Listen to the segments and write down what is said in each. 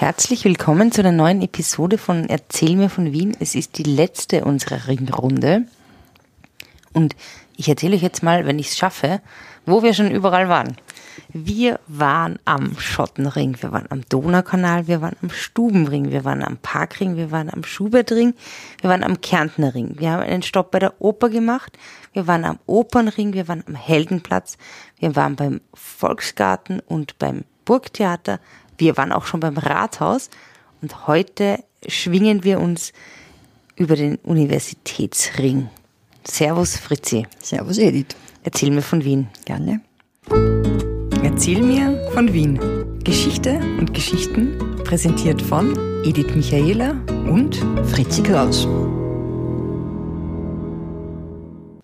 Herzlich willkommen zu einer neuen Episode von Erzähl mir von Wien. Es ist die letzte unserer Ringrunde. Und ich erzähle euch jetzt mal, wenn ich es schaffe, wo wir schon überall waren. Wir waren am Schottenring, wir waren am Donaukanal, wir waren am Stubenring, wir waren am Parkring, wir waren am Schubertring, wir waren am Kärntner Ring. Wir haben einen Stopp bei der Oper gemacht, wir waren am Opernring, wir waren am Heldenplatz, wir waren beim Volksgarten und beim Burgtheater, wir waren auch schon beim Rathaus und heute schwingen wir uns über den Universitätsring. Servus Fritzi. Servus Edith. Erzähl mir von Wien. Gerne. Erzähl mir von Wien. Geschichte und Geschichten präsentiert von Edith Michaela und Fritzi Kraus.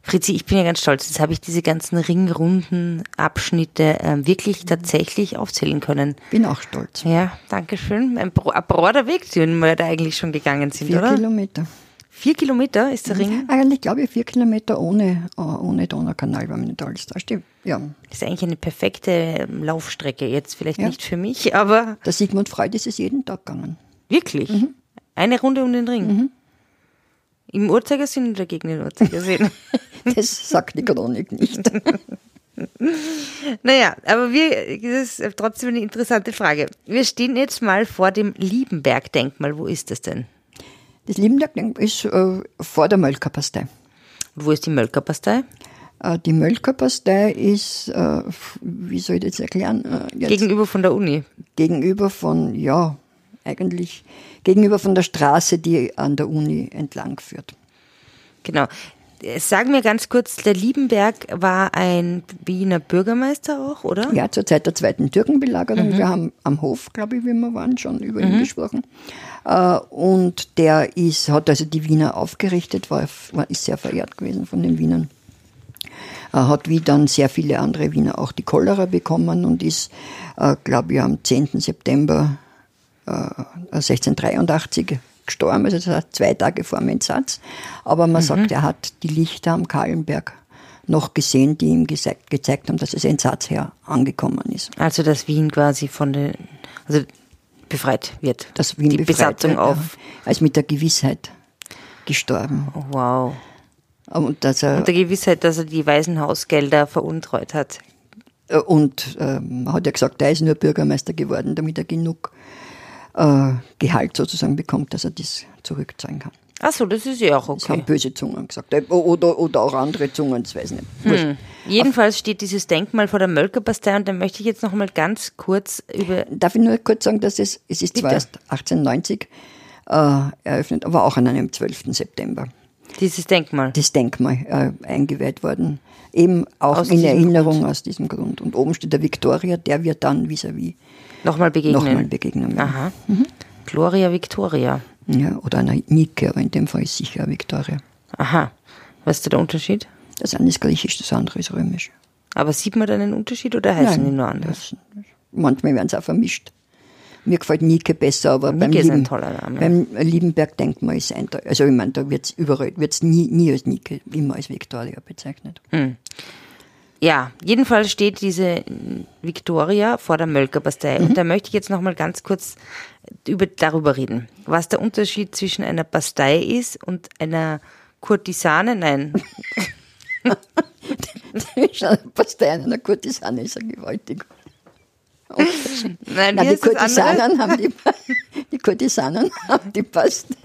Fritzi, ich bin ja ganz stolz. Jetzt habe ich diese ganzen ringrunden Abschnitte äh, wirklich tatsächlich aufzählen können. Bin auch stolz. Ja, danke schön. Ein, Bro ein broader Weg, den wir da eigentlich schon gegangen sind, Vier oder? Kilometer. Vier Kilometer ist der Ring. Eigentlich glaube ich vier Kilometer ohne, äh, ohne Donaukanal, wenn mich nicht alles da stimmt. Ja. Das ist eigentlich eine perfekte ähm, Laufstrecke. Jetzt vielleicht Ja. nicht für mich, aber Der Sigmund Freud ist es jeden Tag gegangen. wirklich. Eine Runde um den Ring. Im Uhrzeigersinn oder gegen den Uhrzeigersinn? Das sagt die Chronik nicht. Naja, aber wir, das ist trotzdem eine interessante Frage. Wir stehen jetzt mal vor dem Liebenberg-Denkmal. Wo ist das denn? Das Liebenberg ist äh, vor der Mölkerpastei. Wo ist die Mölkerpastei? Äh, die Mölkerpastei ist, äh, wie soll ich das erklären? Äh, jetzt Gegenüber von der Uni. gegenüber von, ja, eigentlich gegenüber von der Straße, die an der Uni entlang führt. Genau. Sag mir ganz kurz, der Liebenberg war ein Wiener Bürgermeister auch, oder? Ja, zur Zeit der zweiten Türkenbelagerung. Mhm. Wir haben am Hof, glaube ich, wie wir waren, schon über ihn gesprochen. Äh, und der ist, hat also die Wiener aufgerichtet, war, ist sehr verehrt gewesen von den Wienern. Er hat wie dann sehr viele andere Wiener auch die Cholera bekommen und ist, äh, glaube ich, am 10. September äh, 1683 gestorben, also das heißt zwei Tage vor dem Entsatz. Aber man sagt, er hat die Lichter am Kahlenberg noch gesehen, die ihm gezeigt, gezeigt haben, dass das Entsatz her angekommen ist. Also, dass Wien quasi von den, also befreit wird. Dass Wien die befreit Besatzung wird, auf. Ja, als mit der Gewissheit gestorben. Oh, wow. Und, dass er, Und der Gewissheit, dass er die Waisenhausgelder veruntreut hat. Äh, Und ähm, hat ja gesagt, er ist nur Bürgermeister geworden, damit er genug äh, Gehalt sozusagen bekommt, dass er das zurückzahlen kann. Ach so, das ist ja auch Das haben okay. böse Zungen gesagt. Äh, Oder, oder auch andere Zungen, das weiß ich nicht. Wurscht. Jedenfalls steht dieses Denkmal vor der Mölkerpastei und da möchte ich jetzt noch mal ganz kurz über Darf ich nur kurz sagen, dass es, es ist zwar erst 1890 äh, eröffnet, aber auch an einem 12. September dieses Denkmal. das Denkmal äh, eingeweiht worden. Eben auch Aus in Erinnerung aus diesem Grund. Und oben steht der Victoria, der wird dann vis-à-vis Nochmal begegnen. nochmal begegnen. Aha. Gloria Victoria. Ja, oder einer Nike, aber in dem Fall ist sicher Victoria. Aha. Was ist da der Unterschied? Das eine ist griechisch, das andere ist römisch. Aber sieht man da einen Unterschied oder heißen die nur anders? das- manchmal werden sie auch vermischt. Mir gefällt Nike besser, aber beim, Nike ist ein Lieben, toller Name. beim Liebenberg-Denkmal ist ein, also ich meine, da wird es überall, wird's nie, nie als Nike, immer als Victoria bezeichnet. Ja, jedenfalls steht diese Victoria vor der Mölkerpastei. Und da möchte ich jetzt noch mal ganz kurz über, darüber reden, was der Unterschied zwischen einer Pastei ist und einer Kurtisane. Nein, Pastei einer Kurtisane ist ja gewaltig. nein, Nein, die? Kurtisanen haben die, die Kurtisanen haben die Pastei,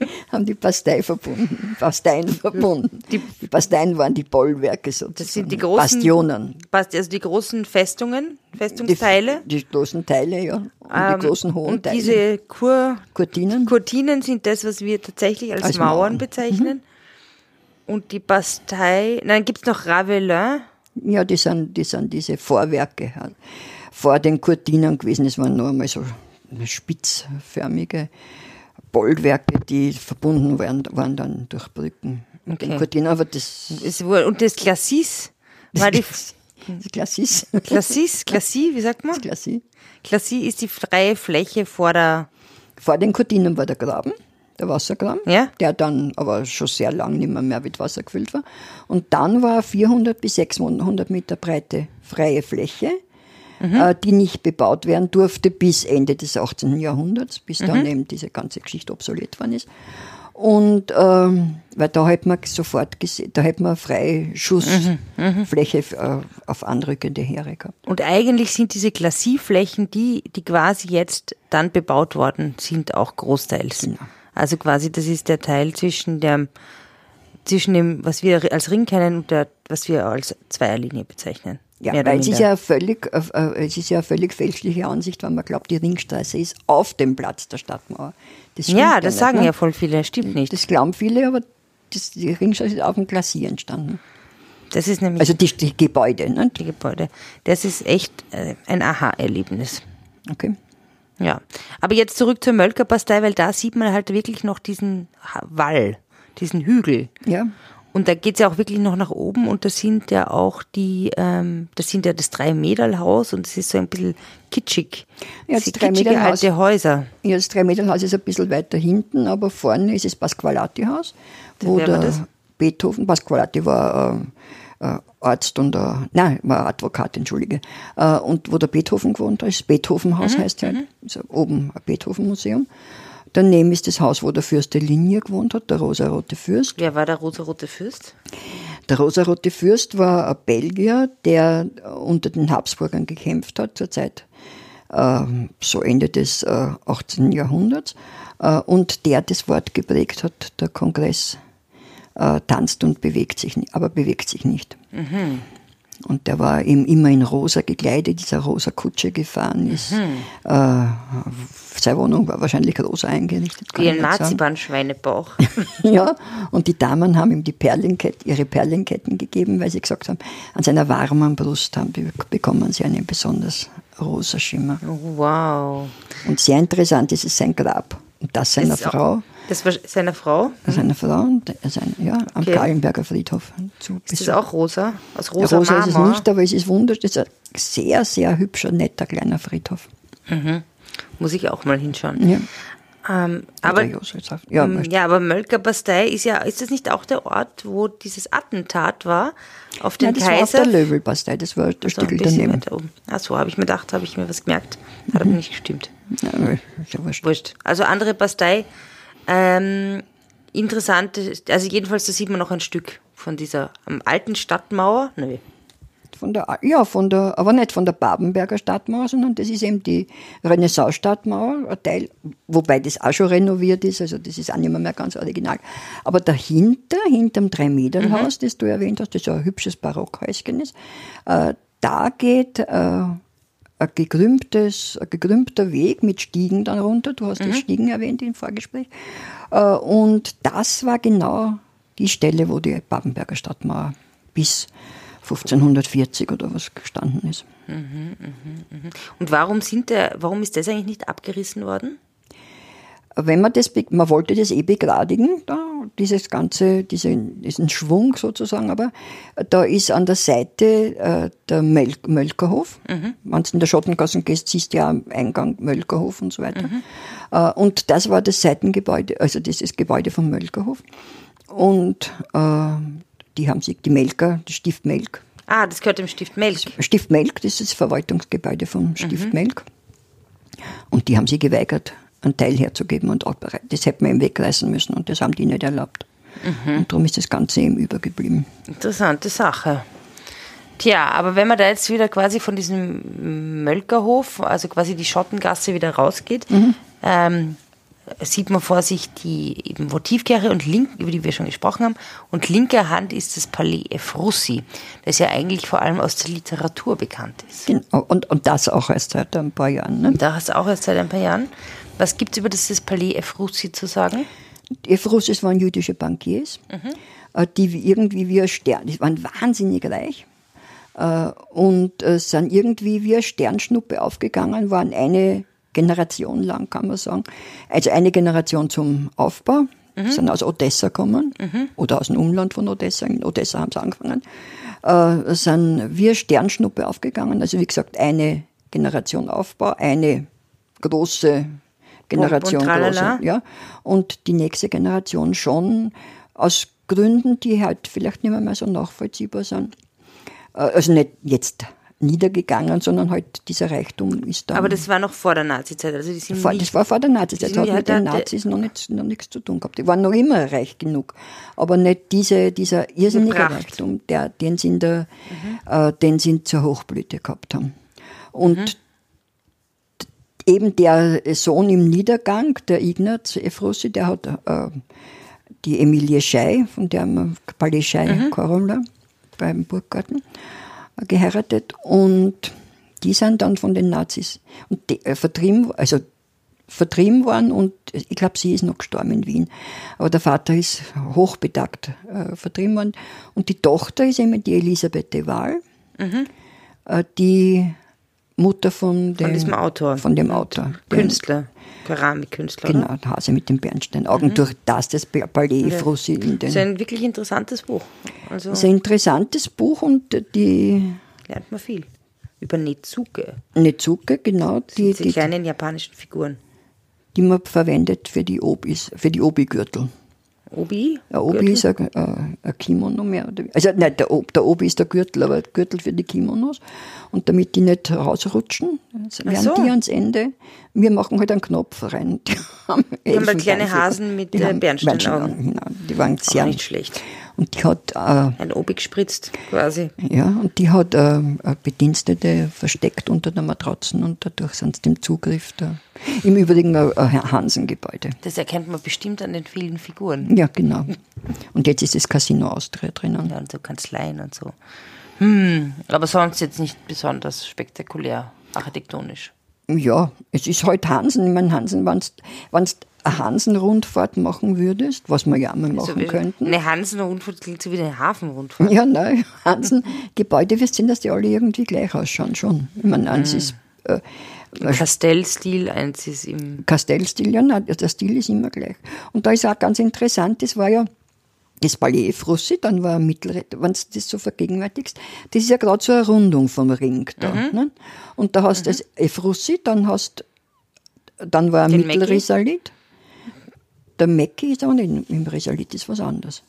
haben die Pastei verbunden, Pasteien verbunden. Die, Pasteien waren die Bollwerke sozusagen. Das sind die großen Bastionen. Bast- Also die großen Festungen, Festungsteile. Die, die großen Teile, ja. Und Ähm, die großen hohen und Teile. diese Kur Kurtinen. Kurtinen sind das, was wir tatsächlich als, Als Mauern, Mauern. Mhm. bezeichnen. Und die Bastei, nein, gibt's noch Ravelin. Ja, die sind, die sind diese Vorwerke vor den Kurtinen gewesen. Es waren nur einmal so spitzförmige Bollwerke, die verbunden waren, waren dann durch Brücken Okay. den. Aber das, Und das Glacis war die Klassis. Glacis, Glacis, wie sagt man? Klassis. Glacis ist die freie Fläche vor der, Vor den Kurtinen war der Graben, der Wassergraben, Ja. der dann aber schon sehr lang nicht mehr, mehr mit Wasser gefüllt war. Und dann war 400 bis 600 Meter breite freie Fläche äh, die nicht bebaut werden durfte bis Ende des 18. Jahrhunderts, bis dann eben diese ganze Geschichte obsolet worden ist. Und ähm, weil da hätte man sofort gesehen, da hätte man freie Schussfläche äh, auf anrückende Heere gehabt. Und eigentlich sind diese Glacieflächen, die, die quasi jetzt dann bebaut worden sind, auch großteils. Genau. Also quasi, das ist der Teil zwischen der, zwischen dem, was wir als Ring kennen und der, was wir als Zweierlinie bezeichnen. Ja, weil es ist ja völlig, äh, äh, es ist ja eine völlig fälschliche Ansicht, wenn man glaubt, die Ringstraße ist auf dem Platz der Stadtmauer. Das ja, das nicht, sagen ne? ja voll viele, stimmt nicht. Das glauben viele, aber das, die Ringstraße ist auf dem Glacier entstanden. Das ist nämlich Also die, die Gebäude, ne? die Gebäude. Das ist echt äh, ein Aha-Erlebnis. Okay. Ja. Aber jetzt zurück zur Mölkerpastei, weil da sieht man halt wirklich noch diesen Wall, diesen Hügel. Ja. Und da geht's ja auch wirklich noch nach oben und das sind ja auch die, ähm, das sind ja das Drei-Mädel-Haus und es ist so ein bisschen kitschig. Ja, Das das kitschige Drei-Mädel-Haus- alte Häuser. Ja, das Drei-Meter-Haus ist ein bisschen weiter hinten, aber vorne ist das Pasqualati-Haus, wo der das? Beethoven, Pasqualati war äh, äh, Arzt und äh, nein, war Advokat, entschuldige, äh, und wo der Beethoven gewohnt hat, das Beethoven-Haus Mhm, heißt halt, also oben ein Beethoven-Museum. Daneben ist das Haus, wo der Fürst der Linie gewohnt hat, der rosarote Fürst. Wer war der rosa-rote Fürst? Der rosarote Fürst war ein Belgier, der unter den Habsburgern gekämpft hat zur Zeit äh, so Ende des äh, 18. Jahrhunderts äh, und der das Wort geprägt hat, der Kongress äh, tanzt und bewegt sich, aber bewegt sich nicht. Und der war eben immer in rosa gekleidet, dieser rosa Kutsche gefahren ist. Äh, seine Wohnung war wahrscheinlich rosa eingerichtet. Wie ein. Marzipan-Schweinebauch. Ja, und die Damen haben ihm die Perlenkett, ihre Perlenketten gegeben, weil sie gesagt haben, an seiner warmen Brust haben, be- bekommen sie einen besonders rosa Schimmer. wow. Und sehr interessant ist es sein Grab. Und das seiner Frau, Das war seine Frau. seiner Frau, und sein, ja, am Okay. Gallenberger Friedhof zu Ist das auch rosa? Aus Ja, rosa, rosa ist es Marmor? nicht, aber es ist wunderschön. Es ist ein sehr, sehr hübscher, netter kleiner Friedhof. Muss ich auch mal hinschauen. Ja, Ähm, aber, ja, ja, aber Mölkerbastei ist ja, ist das nicht auch der Ort, wo dieses Attentat war auf den Nein, das war auf Kaiser? der Löwelbastei, das war der Stück daneben. weiter oben. Ach so, habe ich mir gedacht, habe ich mir was gemerkt. Hat aber nicht gestimmt. Ja, ist ja wurscht. Wurscht. Also andere Bastei. Ähm, interessant, also jedenfalls, da sieht man noch ein Stück von dieser alten Stadtmauer. Nö. Von der, ja, von der, aber nicht von der Babenberger Stadtmauer, sondern das ist eben die Renaissance-Stadtmauer, ein Teil, wobei das auch schon renoviert ist, also das ist auch nicht mehr, ganz original. Aber dahinter, hinterm Drei-Meter-Haus, das du erwähnt hast, das ja ein hübsches Barockhäuschen ist, äh, da geht äh, ein, gekrümmtes, ein gekrümmter Weg mit Stiegen dann runter. Du hast die Stiegen erwähnt im Vorgespräch. Äh, und das war genau die Stelle, wo die Babenberger Stadtmauer bis 1540 oder was gestanden ist. Und warum sind der, warum ist das eigentlich nicht abgerissen worden? Wenn man das, man wollte das eh begradigen, da, dieses ganze, diese, diesen Schwung sozusagen, aber da ist an der Seite äh, der Möl Mölkerhof. Wenn du in der Schottengassen gehst, siehst du ja am Eingang Mölkerhof und so weiter. Äh, und das war das Seitengebäude, also dieses Gebäude vom Mölkerhof. Und äh, die haben sich, die Melker, das Stift Melk, Ah, das gehört dem Stift Melk. Stift Melk, das ist das Verwaltungsgebäude vom Stift Melk. Und die haben sich geweigert, einen Teil herzugeben und abbereit. Das hätten wir ihm wegreißen müssen und das haben die nicht erlaubt. Und darum ist das Ganze eben übergeblieben. Interessante Sache. Tja, aber wenn man da jetzt wieder quasi von diesem Mölkerhof, also quasi die Schottengasse wieder rausgeht, ähm, sieht man vor sich die eben Votivkirche und link, über die wir schon gesprochen haben, und linker Hand ist das Palais Efrussi, das ja eigentlich vor allem aus der Literatur bekannt ist. Genau. Und, und das auch erst seit ein paar Jahren. Ne? Da hast du auch erst seit ein paar Jahren. Was gibt es über das, das Palais Efrussi zu sagen? Russes waren jüdische Bankiers, äh, die wie- irgendwie wie ein Stern, die waren wahnsinnig reich äh, und äh, sind irgendwie wie eine Sternschnuppe aufgegangen, waren eine Generation lang, kann man sagen. Also eine Generation zum Aufbau, sind aus Odessa gekommen oder aus dem Umland von Odessa. In Odessa haben sie angefangen. Äh, sind eine Sternschnuppe aufgegangen. Also wie gesagt, eine Generation Aufbau, eine große Generation. Und große, ja. Und die nächste Generation schon aus Gründen, die halt vielleicht nicht mehr, mehr so nachvollziehbar sind. Äh, Also nicht jetzt niedergegangen, sondern halt dieser Reichtum ist da. Aber das war noch vor der Nazizeit. Also die sind Vor, nicht, das war vor der Nazizeit. Das hat mit den Nazis noch, nicht, noch nichts zu tun gehabt. Die waren noch immer reich genug. Aber nicht diese, dieser irrsinnige Pracht. Reichtum, der, den, sie in der, äh, den sie zur Hochblüte gehabt haben. Und d- eben der Sohn im Niedergang, der Ignaz Efrossi, der hat äh, die Emilie Schei, von der Palais Schei Korolla beim Burggarten geheiratet und die sind dann von den Nazis. Und die, äh, vertrieben, also vertrieben worden und ich glaube, sie ist noch gestorben in Wien. Aber der Vater ist hochbedagt äh, vertrieben worden. Und die Tochter ist eben die Elisabeth de Waal, äh, die Mutter von dem, diesem Autor. Von dem Autor. Künstler, Keramikkünstler. Genau, Oder? der Hase mit den Bernsteinaugen, durch das das Palais Frossi in den. Das ist ein wirklich interessantes Buch. Also Das ist ein interessantes Buch und die lernt man viel. Über Nezuke, Nezuke, genau, die, die, kleinen japanischen Figuren. die man verwendet für die Obis, für die Obi-Gürtel. Obi? Ein Obi ist ein, ein, ein Kimono mehr. Oder, also nein, der, der Obi ist der Gürtel, aber der Gürtel für die Kimonos. Und damit die nicht rausrutschen, also werden so. die ans Ende. Wir machen halt einen Knopf rein. Die haben, Die haben kleine. Hasen mit, Die äh, haben Bernsteinaugen. Genau, die waren sehr. nicht schlecht. Und die hat äh, Ein Obi gespritzt, quasi. Ja, und die hat äh, Bedienstete versteckt unter der Matratzen und dadurch sind sie dem Zugriff da. Im Übrigen ein, ein Hansengebäude. Das erkennt man bestimmt an den vielen Figuren. Ja, genau. Und jetzt ist das Casino Austria drinnen. Ja, und so Kanzleien und so. Hm, aber sonst jetzt nicht besonders spektakulär, architektonisch. Ja, es ist halt Hansen. Ich meine, Hansen, wenn du eine Hansen-Rundfahrt machen würdest, was wir ja einmal machen Also, könnten. Eine Hansen-Rundfahrt klingt so wie eine Hafenrundfahrt. Ja, nein, Hansen-Gebäude, wir sehen, dass die alle irgendwie gleich ausschauen schon. Ich meine, eins ist äh, Kastellstil, eins ist im. Kastellstil, ja, nein, der Stil ist immer gleich. Und da ist auch ganz interessant, das war ja das Palais Frussi, dann war Mittelreit, wenn du das so vergegenwärtigst, das ist ja gerade so eine Rundung vom Ring da. Mhm. Ne? Und da hast du das Efrussi, dann hast dann war Den Mittelrisalit. Der Mecki ist aber nicht im Risalit, ist was anderes.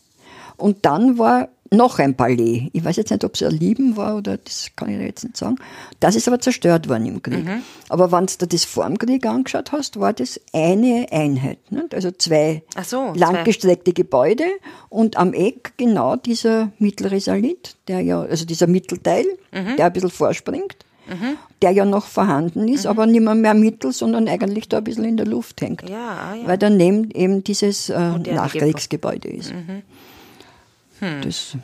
Und dann war noch ein Palais. Ich weiß jetzt nicht, ob es ein Lieben war oder das kann ich jetzt nicht sagen. Das ist aber zerstört worden im Krieg. Mhm. Aber wenn du das vor dem Krieg angeschaut hast, war das eine Einheit. Nicht? Also zwei so, langgestreckte Gebäude und am Eck genau dieser Mittelrisalit, der ja, also dieser Mittelteil, Mhm. der ein bisschen vorspringt, der ja noch vorhanden ist, aber nicht mehr, mehr Mittel, sondern eigentlich da ein bisschen in der Luft hängt. Ja, ah, ja. Weil daneben eben dieses äh, Nachkriegsgebäude ist. Mhm. Hm. Das,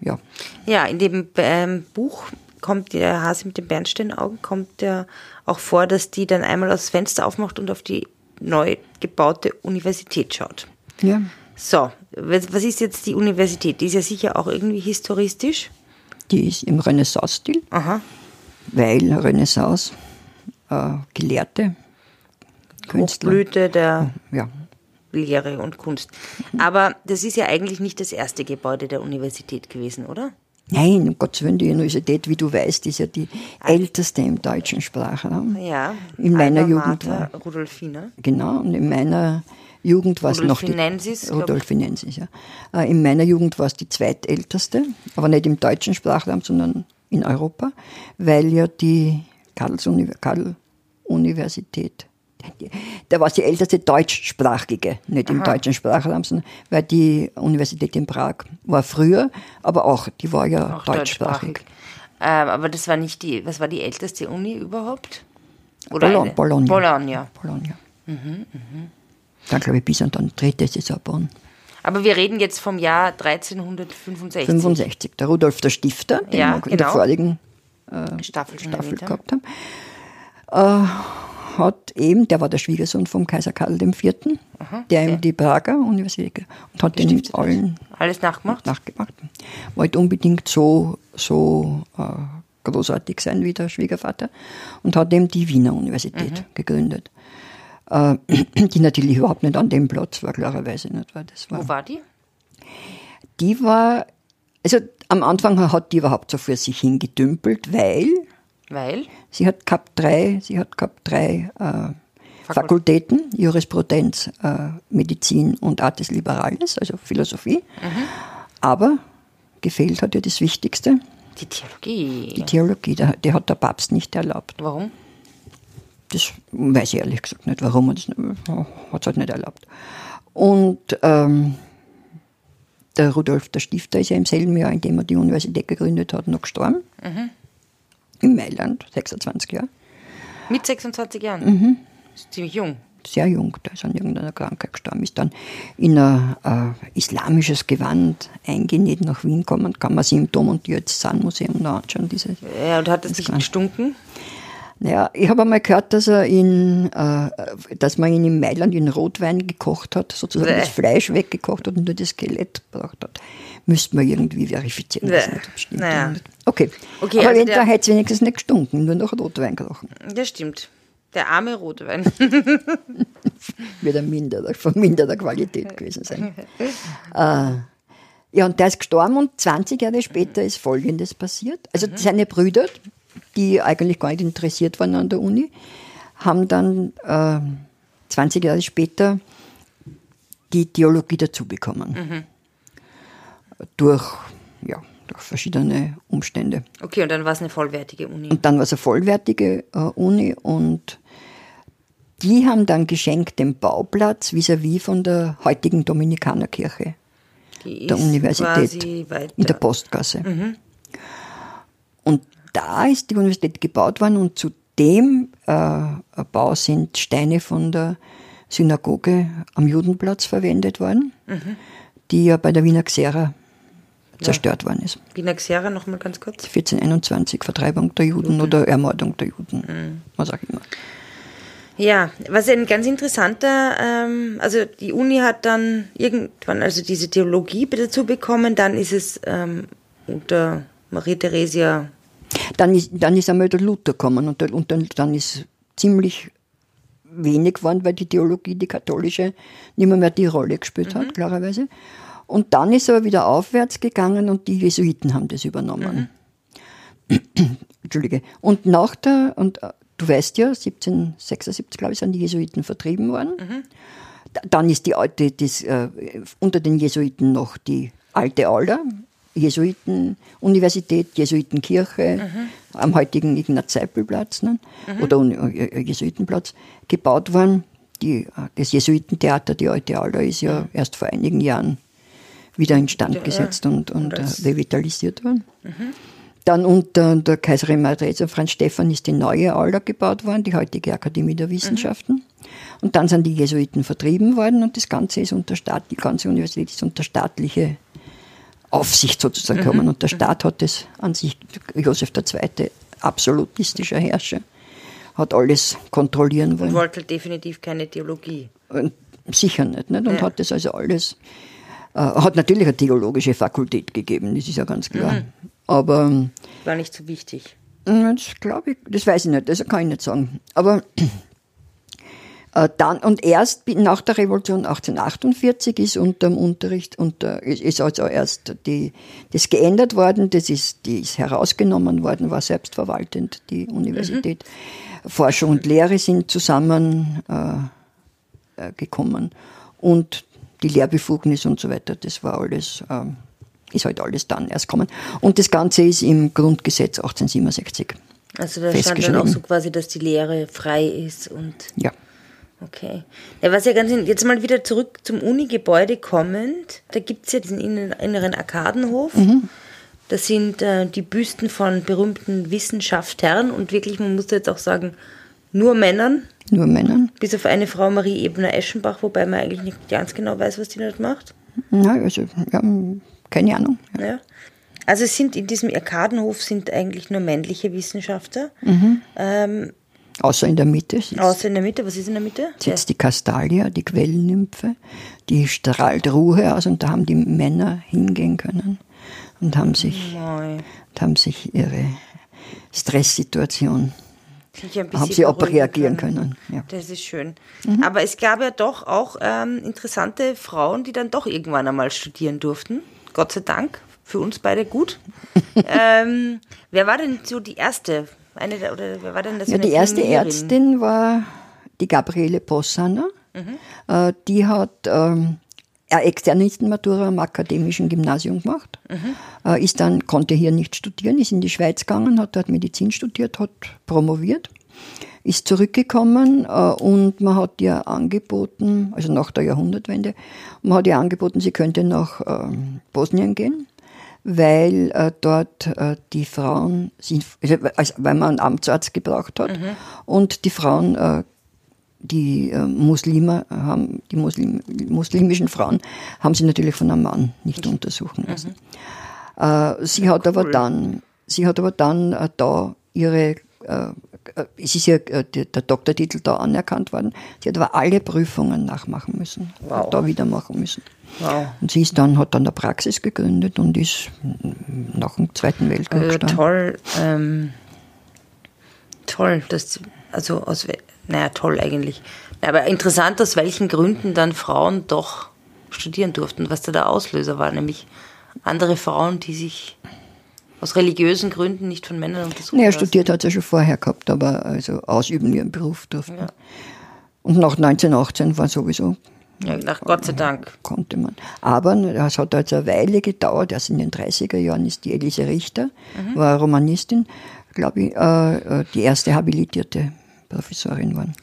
ja. Ja, in dem ähm, Buch kommt der Hase mit den Bernsteinaugen, kommt ja auch vor, dass die dann einmal das Fenster aufmacht und auf die neu gebaute Universität schaut. ja. So, was ist jetzt die Universität? Die ist ja sicher auch irgendwie historistisch. Die ist im Renaissance-Stil, Aha. weil Renaissance äh, Gelehrte, Künstler, Hochblüte der ja, Lehre und Kunst. Aber das ist ja eigentlich nicht das erste Gebäude der Universität gewesen, oder? Nein, um Gottes Willen, die Universität, wie du weißt, ist ja die älteste im deutschen Sprachraum. Ja. In meiner Alma Jugend Mater war. Rudolfina. Genau, und in meiner Jugend war es noch die... Rudolfinensis, ja. Äh, In meiner Jugend war es die zweitälteste, aber nicht im deutschen Sprachraum, sondern in Europa, weil ja die Karls-Universität, da war es die älteste deutschsprachige, nicht im deutschen Sprachraum, sondern weil die Universität in Prag war früher, aber auch, die war ja Auch deutschsprachig. Ähm, aber das war nicht die, was war die älteste Uni überhaupt? Oder Bologna. Bologna. Bologna. Bologna. Dann glaube ich bis und dann dritte Sorbonne. Aber wir reden jetzt vom Jahr 1365. 65. Der Rudolf der Stifter, den Ja, wir in der genau. vorigen Staffel schon Staffel haben. gehabt haben, äh, hat eben, der war der Schwiegersohn vom Kaiser Karl IV., der ihm die Prager Universität und hat den allen Alles nachgemacht? nachgemacht. Wollte unbedingt so, so äh, großartig sein wie der Schwiegervater und hat eben die Wiener Universität Mhm. gegründet. Äh, die natürlich überhaupt nicht an dem Platz war, klarerweise nicht, weil das war Wo war die? die war, also am Anfang hat die überhaupt so für sich hingedümpelt, weil Weil? sie hat gehabt drei, sie hat gehabt drei äh, Fakultäten, Jurisprudenz, äh, Medizin und Artes Liberales, also Philosophie. Aber gefehlt hat ihr das Wichtigste, Die Theologie. Die Theologie, die, hat der Papst nicht erlaubt. Warum? Das weiß ich ehrlich gesagt nicht, warum hat es halt nicht erlaubt. Und ähm, der Rudolf der Stifter ist ja im selben Jahr, in dem er die Universität gegründet hat, noch gestorben. Mhm. In Mailand, 26 Jahre. Mit 26 Jahren? Mhm. Das ist ziemlich jung. Sehr jung, der ist an irgendeiner Krankheit gestorben, ist dann in ein äh, islamisches Gewand eingenäht nach Wien gekommen. Kann man sich im Dom und Diözesanmuseum noch anschauen. Diese, ja, und hat es nicht gestunken? Naja, ich habe einmal gehört, dass er in, äh, dass man ihn in Mailand in Rotwein gekocht hat, sozusagen Bäh. das Fleisch weggekocht hat und nur das Skelett gebraucht hat. Müsste man irgendwie verifizieren. Bäh. Das nicht, stimmt naja. Okay. okay. Aber also wenn, da hätte es wenigstens nicht gestunken, nur noch Rotwein gerochen. Das stimmt. Der arme Rotwein. Wird ein minderer, von minderer Qualität gewesen sein. äh, ja, und der ist gestorben und 20 Jahre später ist Folgendes passiert. Also mhm. seine Brüder, die eigentlich gar nicht interessiert waren an der Uni, haben dann äh, 20 Jahre später die Theologie dazu bekommen. Mhm. Durch, ja, durch verschiedene Umstände. Okay, und dann war es eine vollwertige Uni. Und dann war es eine vollwertige äh, Uni und die haben dann geschenkt den Bauplatz vis-à-vis -vis von der heutigen Dominikanerkirche der Universität in der Postgasse. Mhm. Und da ist die Universität gebaut worden und zu dem äh, Bau sind Steine von der Synagoge am Judenplatz verwendet worden, mhm. die ja bei der Wiener Xera zerstört ja. worden ist. Wiener Xera nochmal ganz kurz? 1421, Vertreibung der Juden mhm. oder Ermordung der Juden, mhm. was auch immer. Ja, was ein ganz interessanter, ähm, also die Uni hat dann irgendwann also diese Theologie dazu bekommen, dann ist es ähm, unter Maria Theresia dann ist, dann ist einmal der Luther gekommen und, der, und dann, dann ist ziemlich wenig geworden, weil die Theologie, die katholische, nicht mehr, mehr die Rolle gespielt hat, mhm. klarerweise. Und dann ist er aber wieder aufwärts gegangen und die Jesuiten haben das übernommen. Mhm. Entschuldige. Und nach der, und äh, du weißt ja, 1776, glaube ich, sind die Jesuiten vertrieben worden. Mhm. Dann ist die alte, das, äh, unter den Jesuiten noch die alte Alder, Jesuiten-Universität, Jesuitenkirche mhm. am heutigen Ignaz-Seipel-Platz ne? mhm. oder äh, äh, Jesuitenplatz gebaut worden. Die, äh, das Jesuitentheater, die alte Alter, ist ja erst vor einigen Jahren wieder instand ja, gesetzt und, und revitalisiert worden. Mhm. Dann unter der Kaiserin Maria Franz Stephan ist die neue Alter gebaut worden, die heutige Akademie der Wissenschaften. Mhm. Und dann sind die Jesuiten vertrieben worden und das Ganze ist unter Staat, die ganze Universität ist unter staatliche Aufsicht sozusagen kommen. Mhm. Und der Staat hat das an sich, Josef II., absolutistischer Herrscher, hat alles kontrollieren wollen. Und wollte definitiv keine Theologie. Und sicher nicht, nicht? Und ja. hat das also alles, äh, hat natürlich eine theologische Fakultät gegeben, das ist ja ganz klar. Mhm. Aber. Ähm, War nicht so wichtig. Das glaube ich, das weiß ich nicht, das kann ich nicht sagen. Aber äh, dann, und erst nach der Revolution 1848 ist unter dem Unterricht, unter, ist also erst die, das geändert worden, das ist, die ist herausgenommen worden, war selbstverwaltend, die Universität. Mhm. Forschung und Lehre sind zusammen äh, äh, gekommen. Und die Lehrbefugnis und so weiter, das war alles, äh, ist halt alles dann erst gekommen. Und das Ganze ist im Grundgesetz 1867. Also da stand dann auch so quasi, dass die Lehre frei ist und. Ja. Okay. Ja, was ja ganz, jetzt mal wieder zurück zum Uni-Gebäude kommend, da gibt es ja diesen inneren Arkadenhof. Mhm. Das sind äh, die Büsten von berühmten Wissenschaftlern und wirklich, man muss jetzt auch sagen, nur Männern. Nur Männern. Bis auf eine Frau Marie Ebner-Eschenbach, wobei man eigentlich nicht ganz genau weiß, was die dort macht. Ja, also, ja, keine Ahnung. Ja. ja. Also es sind in diesem Arkadenhof sind eigentlich nur männliche Wissenschaftler. Mhm. Ähm, Außer in der Mitte. Sitzt, Außer in der Mitte, was ist in der Mitte? Sitzt die Castalia, die Quellennymphe. Die strahlt Ruhe aus und da haben die Männer hingehen können und haben sich, und haben sich ihre Stresssituation haben sie auch reagieren können. können. Ja. Das ist schön. Mhm. Aber es gab ja doch auch ähm, interessante Frauen, die dann doch irgendwann einmal studieren durften. Gott sei Dank. Für uns beide gut. ähm, wer war denn so die erste eine der, oder wer war denn das? Ja, die erste Ärztin war die Gabriele Possaner. Mhm. Äh, die hat ähm, eine Externistenmatura am akademischen Gymnasium gemacht, äh, ist dann, konnte hier nicht studieren, ist in die Schweiz gegangen, hat dort Medizin studiert, hat promoviert, ist zurückgekommen äh, und man hat ihr angeboten, also nach der Jahrhundertwende, man hat ihr angeboten, sie könnte nach ähm, Bosnien gehen, weil äh, dort äh, die Frauen, sind, also, also, weil man einen Amtsarzt gebraucht hat und die Frauen äh, die äh, Muslime haben, die Muslim, muslimischen Frauen haben sie natürlich von einem Mann nicht untersuchen lassen. Äh, sie hat aber dann, sie hat aber dann äh, da ihre, es ist ja äh, der, Doktortitel da anerkannt worden. Sie hat aber alle Prüfungen nachmachen müssen, Wow. da wieder machen müssen. Wow. Und sie ist dann, hat dann eine Praxis gegründet und ist nach dem Zweiten Weltkrieg Also gestorben. toll, ähm, toll, dass, also aus, naja, toll eigentlich. Aber interessant, aus welchen Gründen dann Frauen doch studieren durften, was da der Auslöser war, nämlich andere Frauen, die sich aus religiösen Gründen nicht von Männern untersuchen Nee, er studiert hat sie schon vorher gehabt, aber also ausüben ihren Beruf durften. Und nach 1918 war sowieso, Ja, nach Gott sei Dank. konnte man. Aber es hat also eine Weile gedauert, erst in den 30er Jahren ist die Elise Richter, war Romanistin, glaube ich, äh, äh, die erste habilitierte Professorin geworden.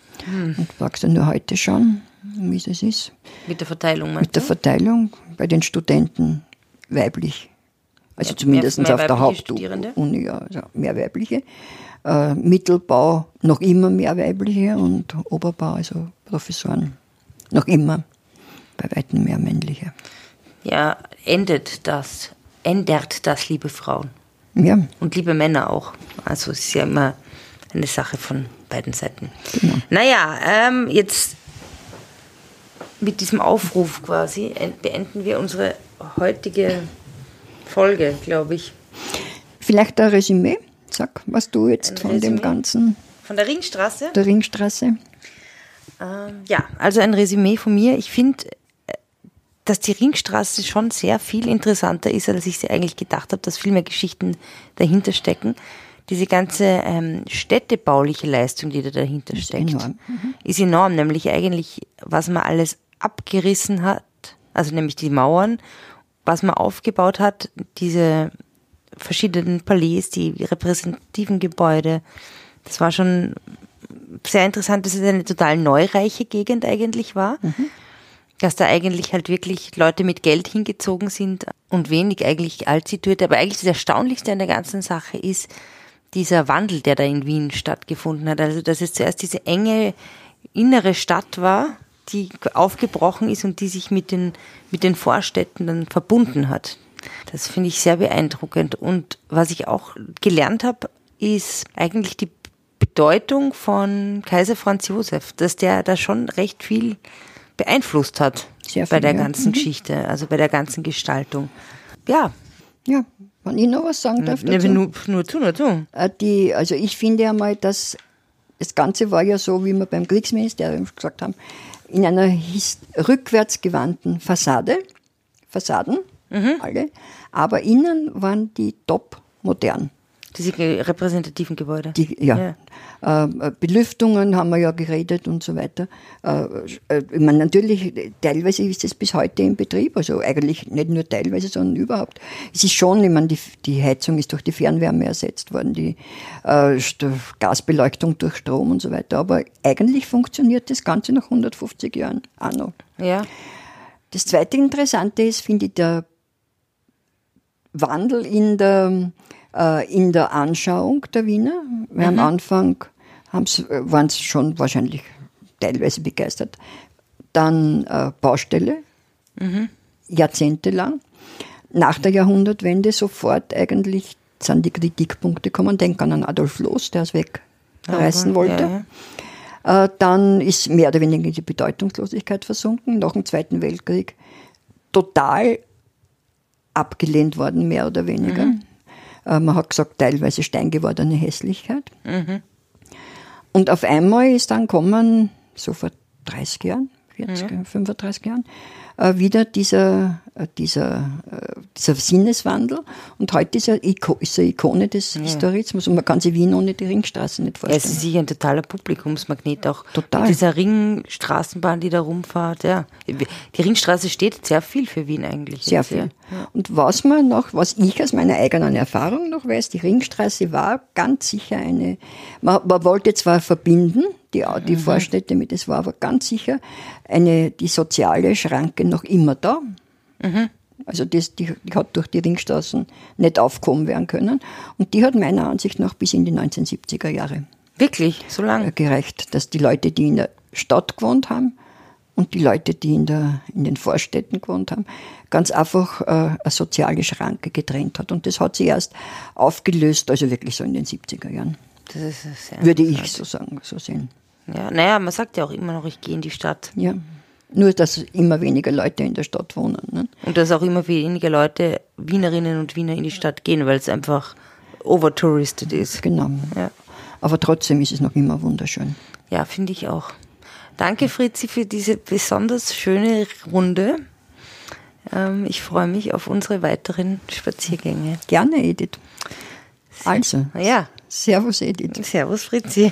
Und magst du nur heute schauen, wie es ist? Mit der Verteilung, Mit der du? Verteilung bei den Studenten weiblich. Also Mehr- zumindest mehr auf der? Hauptuni, ja, also mehr weibliche. Äh, Mittelbau noch immer mehr weibliche und Oberbau, also Professoren, noch immer bei weitem mehr männliche. Ja, endet das, ändert das, liebe Frauen. Ja, Und liebe Männer auch. Also es ist ja immer eine Sache von beiden Seiten. Genau. Naja, ähm, jetzt mit diesem Aufruf quasi en- beenden wir unsere heutige Folge, glaube ich. vielleicht ein Resümee, sag, was du jetzt Ein von Resümee? dem ganzen, Von der Ringstraße. der Ringstraße. Ähm, ja, also ein Resümee von mir. Ich finde, äh, dass die Ringstraße schon sehr viel interessanter ist, als ich sie eigentlich gedacht habe, dass viel mehr Geschichten dahinter stecken. Diese ganze ähm, städtebauliche Leistung, die da dahinter steckt, enorm. ist enorm. Nämlich eigentlich, was man alles abgerissen hat, also nämlich die Mauern, was man aufgebaut hat, diese verschiedenen Palais, die repräsentativen Gebäude. Das war schon sehr interessant, dass es eine total neureiche Gegend eigentlich war. Dass da eigentlich halt wirklich Leute mit Geld hingezogen sind und wenig eigentlich Altsituierte. Aber eigentlich das Erstaunlichste an der ganzen Sache ist dieser Wandel, der da in Wien stattgefunden hat. Also, dass es zuerst diese enge innere Stadt war, die aufgebrochen ist und die sich mit den, mit den Vorstädten dann verbunden hat. Das finde ich sehr beeindruckend. Und was ich auch gelernt habe, ist eigentlich die Bedeutung von Kaiser Franz Josef, dass der da schon recht viel beeinflusst hat Sehr bei viel, der ja. ganzen Geschichte, also bei der ganzen Gestaltung. Ja, Ja, wenn ich noch was sagen darf ne, dazu. nur, nur zu, nur zu. Äh, Die, also ich finde einmal, dass das Ganze war ja so, wie wir beim Kriegsministerium gesagt haben, in einer his- rückwärts gewandten Fassade, Fassaden, alle, aber innen waren die top modern. Diese repräsentativen Gebäude. Die, ja. Äh, Belüftungen haben wir ja geredet und so weiter. Äh, äh, ich meine, natürlich, teilweise ist es bis heute im Betrieb, also eigentlich nicht nur teilweise, sondern überhaupt. Es ist schon, ich meine, die, die Heizung ist durch die Fernwärme ersetzt worden, die äh, Gasbeleuchtung durch Strom und so weiter. Aber eigentlich funktioniert das Ganze nach 150 Jahren auch noch. Ja. Das zweite Interessante ist, finde ich, der Wandel in der, äh, in der Anschauung der Wiener. Weil am Anfang äh, waren sie schon wahrscheinlich teilweise begeistert. Dann äh, Baustelle, jahrzehntelang. Nach der Jahrhundertwende sofort eigentlich sind die Kritikpunkte gekommen. Denk an Adolf Loos, der es wegreißen wollte. Ja. Äh, Dann ist mehr oder weniger die Bedeutungslosigkeit versunken. Nach dem Zweiten Weltkrieg total abgelehnt worden, mehr oder weniger. Äh, Man hat gesagt, teilweise steingewordene Hässlichkeit. Und auf einmal ist dann kommen, so vor 30 Jahren, 40, 35 Jahren, äh, wieder dieser äh, dieser, äh, dieser Sinneswandel. Und heute ist er Iko, ist eine Ikone des ja. Historismus und man kann sich Wien ohne die Ringstraße nicht vorstellen. Ja, es ist sicher ein totaler Publikumsmagnet auch. Total. Mit dieser Ringstraßenbahn, die da rumfahrt, ja. Die Ringstraße steht sehr viel für Wien eigentlich. Sehr viel. Ja. Und was man noch, was ich aus meiner eigenen Erfahrung noch weiß, die Ringstraße war ganz sicher eine, man, man wollte zwar verbinden, die, die mhm. Vorstädte mit, es war aber ganz sicher eine, die soziale Schranke noch immer da. Mhm. Also das, die, die, hat durch die Ringstraßen nicht aufkommen werden können. Und die hat meiner Ansicht nach bis in die 1970er Jahre. Wirklich? So lange? Gereicht, dass die Leute, die in der Stadt gewohnt haben und die Leute, die in, der, in den Vorstädten gewohnt haben, ganz einfach äh, eine soziale Schranke getrennt hat. Und das hat sie erst aufgelöst, also wirklich so in den 70er Jahren. Das ist sehr Würde ich so sagen, so sehen. Ja, naja, man sagt ja auch immer noch, ich gehe in die Stadt. Ja. Nur, dass immer weniger Leute in der Stadt wohnen. Ne? Und dass auch immer weniger Leute, Wienerinnen und Wiener, in die Stadt gehen, weil es einfach overtouristed ist. Genau. Ja. Aber trotzdem ist es noch immer wunderschön. Ja, finde ich auch. Danke, Fritzi, für diese besonders schöne Runde. Ähm, ich freue mich auf unsere weiteren Spaziergänge. Gerne, Edith. Also, ja. Servus, Edith. Servus, Fritzi.